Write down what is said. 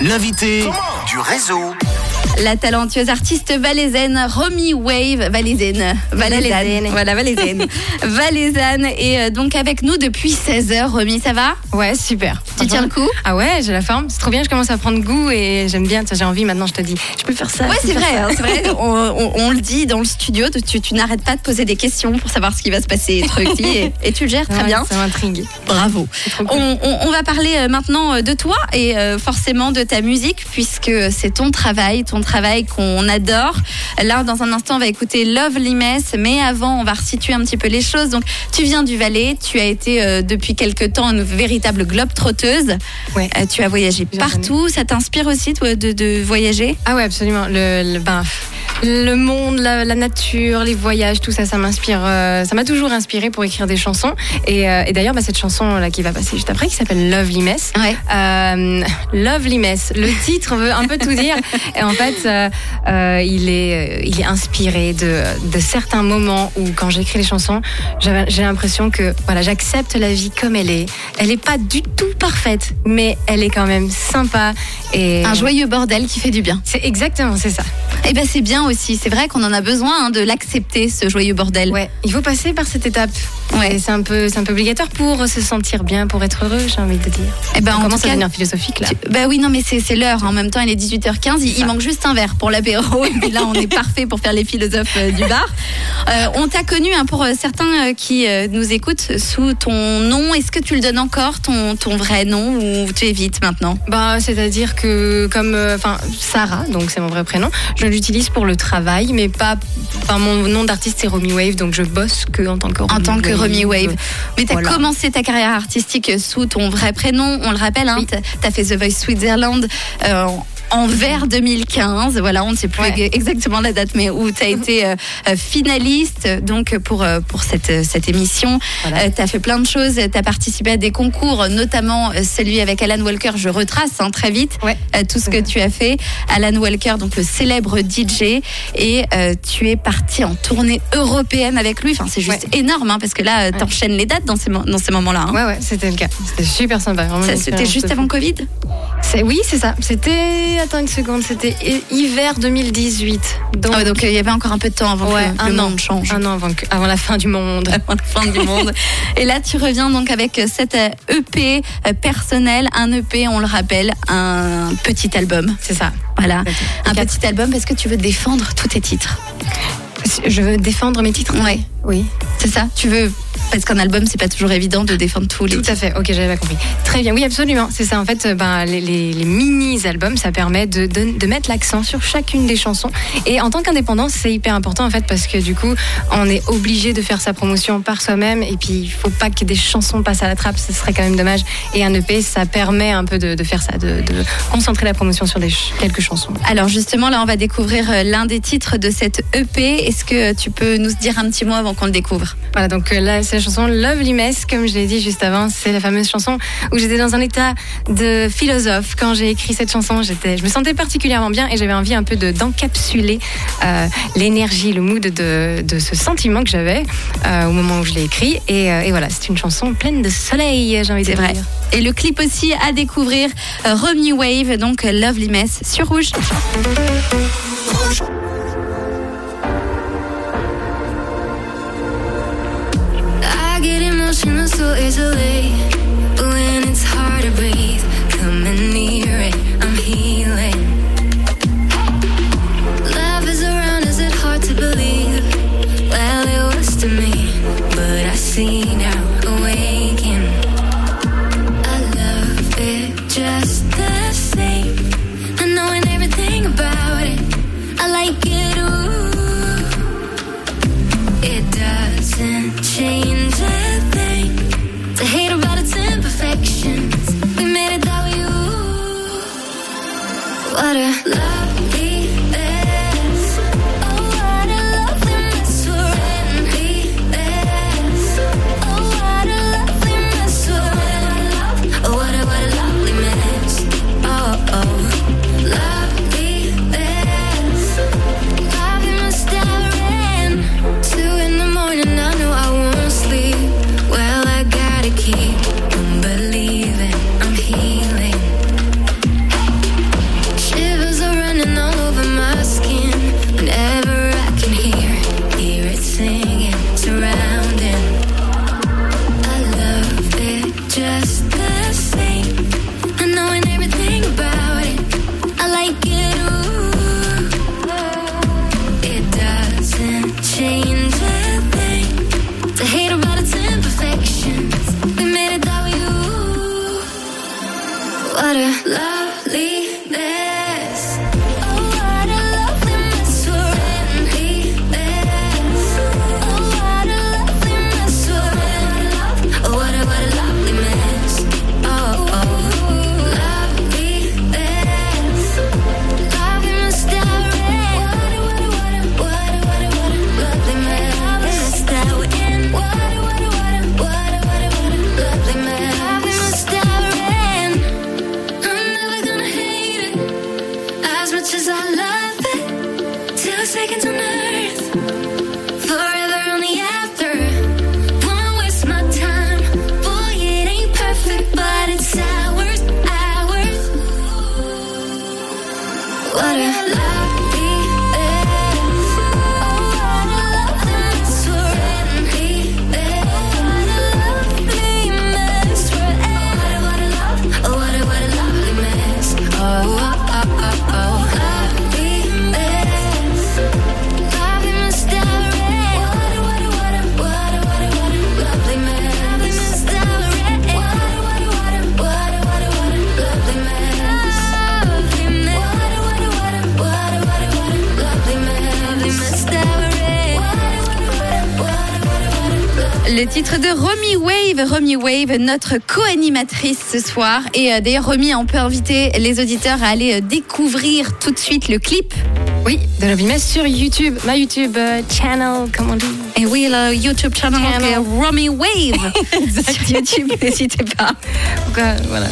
L'invité du réseau. La talentueuse artiste valaisanne Romy Wave, valaisanne, valaisanne, voilà valaisanne, valaisanne est euh, donc avec nous depuis 16 heures. Romy, ça va? Ouais, super. Tu tiens le coup? Ah ouais, j'ai la forme. C'est trop bien, je commence à prendre goût et j'aime bien. J'ai envie maintenant, je te dis, je peux faire ça. Ouais, c'est vrai, hein, c'est vrai. On, on- on le dit dans le studio, tu, tu n'arrêtes pas de poser des questions pour savoir ce qui va se passer, truc, et, et tu le gères très Ouais, bien. Ça m'intrigue. Bravo. cool. On, on- va parler euh, maintenant euh, de toi et forcément de ta musique puisque c'est ton travail, ton travail qu'on adore. Là, dans un instant, on va écouter Lovely Mess, mais avant, on va resituer un petit peu les choses. Donc, tu viens du Valais, tu as été euh, depuis quelque temps une véritable globe trotteuse. Ouais. tu as voyagé partout. Ça t'inspire aussi toi, de, de voyager? Ah ouais, absolument. Le, le, ben, le monde, la, la nature, les voyages, tout ça, ça m'inspire. euh, ça m'a toujours inspiré pour écrire des chansons. Et, euh, et d'ailleurs, bah, cette chanson là qui va passer juste après, qui s'appelle Lovely Mess. Ouais. Euh, Lovely Mess. Le titre veut un peu tout dire. Et en fait, euh, euh, il, est, euh, il est inspiré de, de certains moments où, quand j'écris les chansons, j'ai l'impression que voilà, j'accepte la vie comme elle est. Elle n'est pas du tout parfaite, mais elle est quand même sympa. Et Un joyeux bordel qui fait du bien. c'est exactement, c'est ça. Et ben c'est bien aussi. C'est vrai qu'on en a besoin hein, de l'accepter, ce joyeux bordel. Ouais, il faut passer par cette étape. Ouais. C'est un peu, c'est un peu obligatoire pour se sentir bien, pour être heureux, j'ai envie de dire. Et ben On en commence à devenir philosophique là. Tu- Bah oui, non, mais c'est l'heure. En même temps, il est 18h15. Il, il manque juste un verre pour l'apéro. Et puis là, on est parfait pour faire les philosophes euh, du bar. Euh, on t'a connu, hein, pour euh, certains euh, qui nous écoutent, sous ton nom. Est-ce que tu le donnes encore, ton, ton vrai nom, ou tu évites maintenant? Bah, c'est-à-dire que comme, enfin, Sarah, donc c'est mon vrai prénom, je l'utilise pour le travail, mais pas. Enfin, mon nom d'artiste c'est Romy Wave, donc je bosse que en tant que Romy En tant que Romy Wave. Mais tu as Voilà. commencé ta carrière artistique sous ton vrai prénom, on le rappelle, hein, Oui. tu as fait The Voice Switzerland. euh, en vers 2015, voilà, on ne sait plus Ouais. exactement la date, mais où tu as été euh, euh, finaliste donc pour, euh, pour cette, cette émission. Voilà. tu as fait plein de choses, tu as participé à des concours, notamment celui avec Alan Walker, je retrace hein, très vite Ouais. euh, tout ce que tu as fait. Alan Walker, donc le célèbre DJ, et euh, tu es parti en tournée européenne avec lui. Enfin, c'est juste énorme, hein, parce que là, tu enchaînes les dates dans ces, dans ces moments-là. hein. Ouais, ouais, c'était le cas. C'était super sympa. C'était juste avant. Covid? C'est oui, c'est ça. C'était attends une seconde, c'était hi- hiver 2018. Donc, Ah ouais, Donc, euh, il y avait encore un peu de temps avant ouais, que un le an monde change. Un an avant, que- avant la fin du monde. avant la fin du monde. Et là, tu reviens donc avec cette euh, EP euh, personnel, un EP, on le rappelle, un petit album. C'est ça. Voilà, un petit album parce que tu veux défendre tous tes titres. Je veux défendre mes titres? Ouais. Oui. C'est ça Tu veux Parce qu'un album, c'est pas toujours évident de défendre tous les Tout à fait, ok, j'avais pas compris. Très bien, oui, absolument. C'est ça, en fait, euh, ben, les, les- les mini-albums, ça permet de, de, de mettre l'accent sur chacune des chansons. Et en tant qu'indépendant, c'est hyper important, en fait, parce que du coup, on est obligé de faire sa promotion par soi-même. Et puis, il faut pas que des chansons passent à la trappe, ce serait quand même dommage. Et un EP, ça permet un peu de, de faire ça, de, concentrer la promotion sur des ch- quelques chansons. Alors justement, là, on va découvrir euh, l'un des titres de cette EP. Est-ce que tu peux nous dire un petit mot avant qu'on le découvre Voilà, donc euh, là, c'est la chanson Lovely Mess, comme je l'ai dit juste avant. C'est la fameuse chanson où j'étais dans un état de philosophe. Quand j'ai écrit cette chanson, j'étais, je me sentais particulièrement bien et j'avais envie un peu de, d'encapsuler euh, l'énergie, le mood de, de ce sentiment que j'avais euh, au moment où je l'ai écrit. Et, euh, et voilà, c'est une chanson pleine de soleil, j'ai envie de C'est vrai. dire. Et le clip aussi à découvrir, euh, Romy Wave, donc Lovely Mess sur Rouge. So easily. When it's hard to breathe, What a lovely le titre de Romy Wave. Romy Wave, notre co-animatrice ce soir. Et euh, d'ailleurs, Romy, on peut inviter les auditeurs à aller euh, découvrir tout de suite le clip. Oui, de la sur YouTube, ma YouTube euh, channel, comment on dit Et oui, le YouTube channel, channel. Romy Wave. sur YouTube, n'hésitez pas. Voilà.